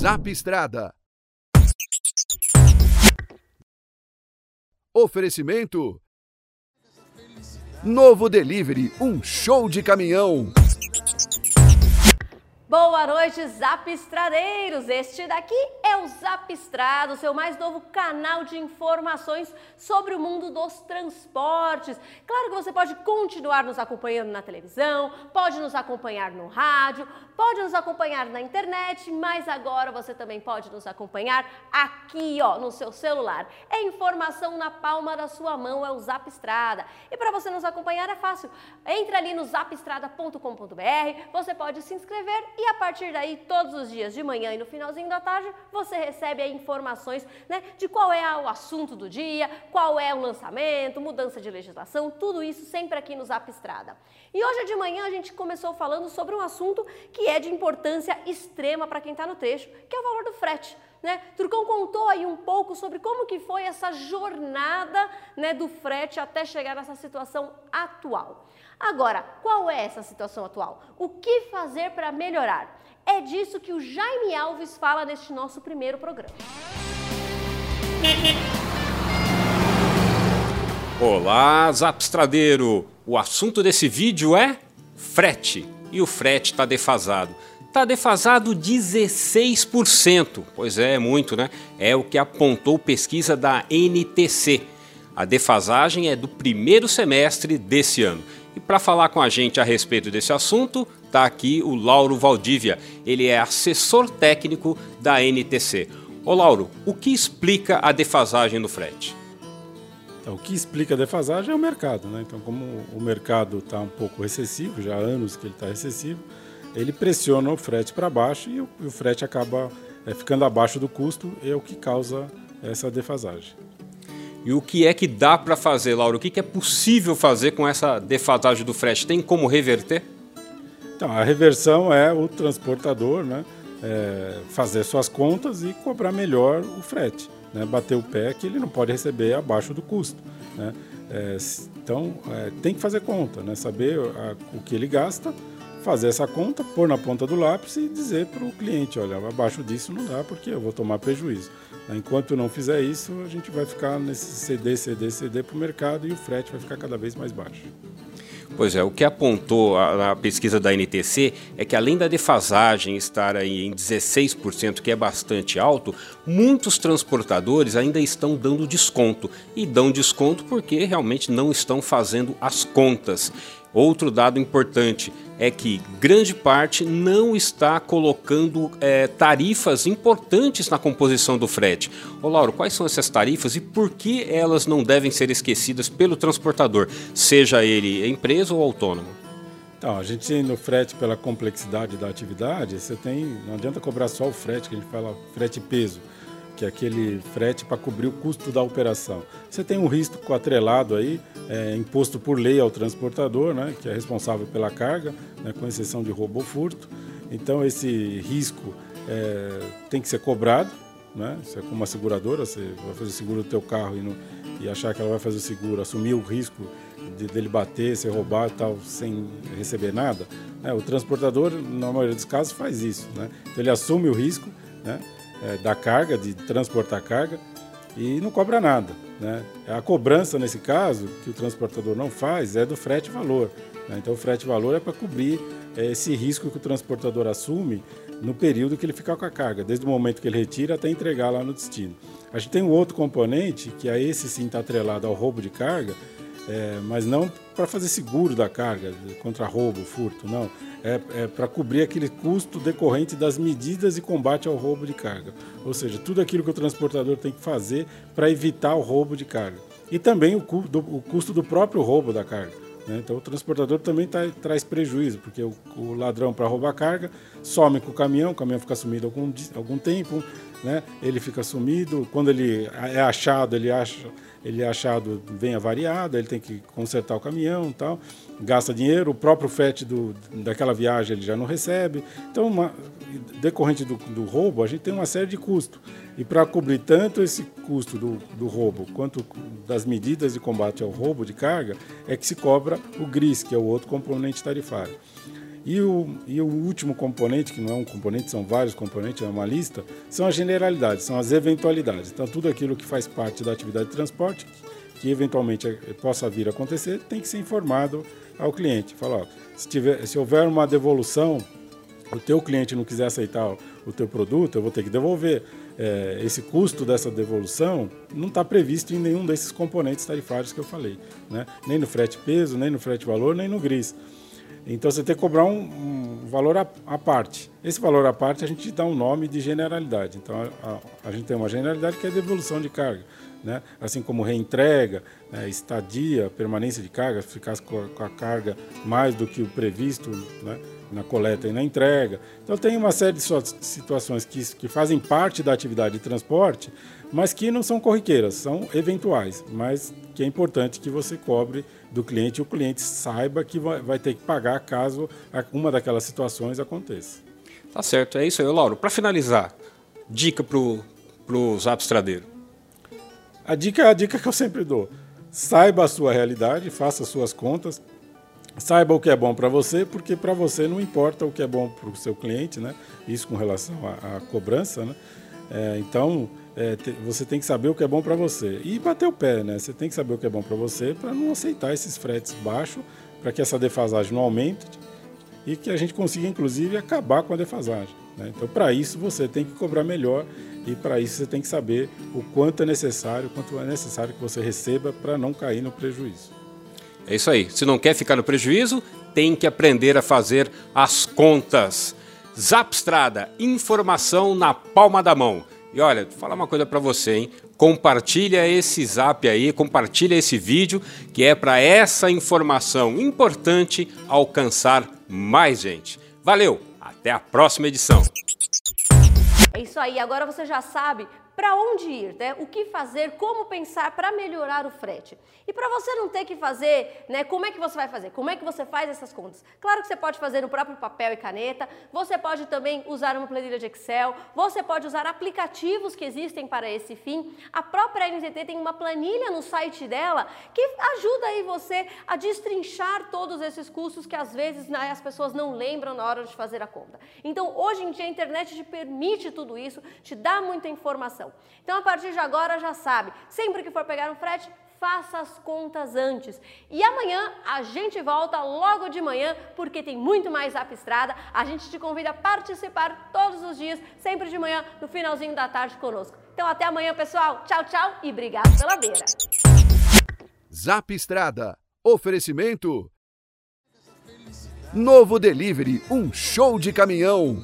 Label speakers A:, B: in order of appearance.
A: Zap Estrada. Oferecimento Novo Delivery, um show de caminhão.
B: Boa noite, Zapistradeiros! Este daqui é o Zapistrado, seu mais novo canal de informações sobre o mundo dos transportes. Claro que você pode continuar nos acompanhando na televisão, pode nos acompanhar no rádio, pode nos acompanhar na internet, mas agora você também pode nos acompanhar aqui, ó, no seu celular. É informação na palma da sua mão, é o Zapistrada. E para você nos acompanhar é fácil. Entre ali no zapistrada.com.br, você pode se inscrever e a partir daí, todos os dias de manhã e no finalzinho da tarde, você recebe informações né, de qual é o assunto do dia, qual é o lançamento, mudança de legislação, tudo isso sempre aqui no Zap Estrada. E hoje de manhã a gente começou falando sobre um assunto que é de importância extrema para quem está no trecho, que é o valor do frete. Né? Turcão contou aí um pouco sobre como que foi essa jornada né, do frete até chegar nessa situação atual. Agora, qual é essa situação atual? O que fazer para melhorar? É disso que o Jaime Alves fala neste nosso primeiro programa.
C: Olá, Zapstradeiro! O assunto desse vídeo é frete. E o frete está defasado. Está defasado 16%. Pois é, é muito, né? É o que apontou pesquisa da NTC. A defasagem é do primeiro semestre desse ano. E para falar com a gente a respeito desse assunto, está aqui o Lauro Valdívia. Ele é assessor técnico da NTC. Ô Lauro, o que explica a defasagem no frete?
D: Então, o que explica a defasagem é o mercado. Né? Então, como o mercado está um pouco recessivo, já há anos que ele está recessivo, ele pressiona o frete para baixo e o, o, frete acaba é, ficando abaixo do custo, é o que causa essa defasagem.
C: E o que é que dá para fazer, Laura? O que, que é possível fazer com essa defasagem do frete? Tem como reverter?
D: Então, a reversão é o transportador né, é, fazer suas contas e cobrar melhor o frete. Né, bater o pé que ele não pode receber abaixo do custo. Né? É, então, é, tem que fazer conta, né, saber a, o que ele gasta, fazer essa conta, pôr na ponta do lápis e dizer para o cliente, olha, abaixo disso não dá porque eu vou tomar prejuízo. Enquanto não fizer isso, a gente vai ficar nesse CD, CD, CD para o mercado e o frete vai ficar cada vez mais baixo.
C: Pois é, o que apontou a, a, pesquisa da NTC é que além da defasagem estar aí em 16%, que é bastante alto, muitos transportadores ainda estão dando desconto. E dão desconto porque realmente não estão fazendo as contas. Outro dado importante é que grande parte não está colocando é, tarifas importantes na composição do frete. Ô Lauro, quais são essas tarifas e por que elas não devem ser esquecidas pelo transportador, seja ele empresa ou autônomo?
D: Então, a gente no frete, pela complexidade da atividade, você tem. Não adianta cobrar só o frete, que a gente fala frete peso que é aquele frete para cobrir o custo da operação. Você tem um risco atrelado aí, é, imposto por lei ao transportador, né, que é responsável pela carga, né, com exceção de roubo ou furto. Então esse risco é, tem que ser cobrado, né? É como uma seguradora, você vai fazer seguro do teu carro e, não, e achar que ela vai fazer o seguro, assumir o risco de, dele bater, ser roubado e tal, sem receber nada. Né? O transportador, na maioria dos casos, faz isso. Né? Então ele assume o risco, né? É, da carga, de transportar carga, e não cobra nada. Né? A cobrança, nesse caso, que o transportador não faz, é do frete-valor. Né? Então, o frete-valor é para cobrir é, esse risco que o transportador assume no período que ele ficar com a carga, desde o momento que ele retira até entregar lá no destino. A gente tem um outro componente, que é esse sim está atrelado ao roubo de carga, é, mas não para fazer seguro da carga contra roubo, furto, não é, é para cobrir aquele custo decorrente das medidas de combate ao roubo de carga. Ou seja, tudo aquilo que o transportador tem que fazer para evitar o roubo de carga. E também o, cu, do, o custo do próprio roubo da carga. Né? Então o transportador também tá, traz prejuízo, porque o, o ladrão, para roubar carga, some com o caminhão, o caminhão fica sumido algum, algum tempo, né? ele fica sumido. Quando ele é achado, ele acha ele é achado bem avariado, ele tem que consertar o caminhão tal, gasta dinheiro, o próprio frete do, daquela viagem ele já não recebe. Então, uma, decorrente do, do, roubo, a gente tem uma série de custos. E para cobrir tanto esse custo do, do roubo quanto das medidas de combate ao roubo de carga, é que se cobra o GRIS, que é o outro componente tarifário. E o, e o último componente, que não é um componente, são vários componentes, é uma lista, são as generalidades, são as eventualidades. Então, tudo aquilo que faz parte da atividade de transporte, que, que eventualmente é, possa vir a acontecer, tem que ser informado ao cliente. Falar, se, tiver, se houver uma devolução, o teu cliente não quiser aceitar o teu produto, eu vou ter que devolver. É, esse custo dessa devolução não está previsto em nenhum desses componentes tarifários que eu falei, né? nem no frete peso, nem no frete valor, nem no GRIS. Então você tem que cobrar um, um valor à, parte. Esse valor à parte a gente dá um nome de generalidade. Então a, a, a gente tem uma generalidade que é devolução de carga. Né? assim como reentrega, né? estadia, permanência de carga, ficar com a carga mais do que o previsto né? Na coleta e na entrega. Então tem uma série de situações que, que fazem parte da atividade de transporte, mas que não são corriqueiras, são eventuais, mas que é importante que você cobre do cliente e o cliente saiba que vai, ter que pagar caso uma daquelas situações aconteça.
C: Tá certo, é isso aí, Lauro. Para finalizar, dica para o Zap Estradeiro.
D: A dica é a dica que eu sempre dou. Saiba a sua realidade, faça suas contas, saiba o que é bom para você, porque para você não importa o que é bom para o seu cliente, né? Isso com relação à, cobrança, né? É, então é, te, você tem que saber o que é bom para você e bater o pé, né? Você tem que saber o que é bom para você para não aceitar esses fretes baixos, para que essa defasagem não aumente e que a gente consiga inclusive acabar com a defasagem. Né? Então para isso você tem que cobrar melhor e para isso você tem que saber o quanto é necessário, quanto é necessário que você receba para não cair no prejuízo.
C: É isso aí. Se não quer ficar no prejuízo, tem que aprender a fazer as contas. Zapstrada, informação na palma da mão. E olha, vou falar uma coisa para você, hein? Compartilha esse zap aí, compartilha esse vídeo, que é para essa informação importante alcançar mais gente. Valeu, até a próxima edição.
B: É isso aí, agora você já sabe para onde ir, né? O que fazer, como pensar para melhorar o frete. E para você não ter que fazer, né? Como é que você vai fazer? Como é que você faz essas contas? Claro que você pode fazer no próprio papel e caneta, você pode também usar uma planilha de Excel, você pode usar aplicativos que existem para esse fim. A própria NTT tem uma planilha no site dela que ajuda aí você a destrinchar todos esses custos que às vezes né, as pessoas não lembram na hora de fazer a conta. Então, hoje em dia a internet te permite tudo isso, te dá muita informação. Então, a partir de agora, já sabe, sempre que for pegar um frete, faça as contas antes. E amanhã a gente volta logo de manhã, porque tem muito mais Zap Estrada. A gente te convida a participar todos os dias, sempre de manhã, no finalzinho da tarde conosco. Então até amanhã, pessoal. Tchau, tchau e obrigado pela beira.
A: Zap Estrada. Oferecimento. Novo Delivery, um show de caminhão.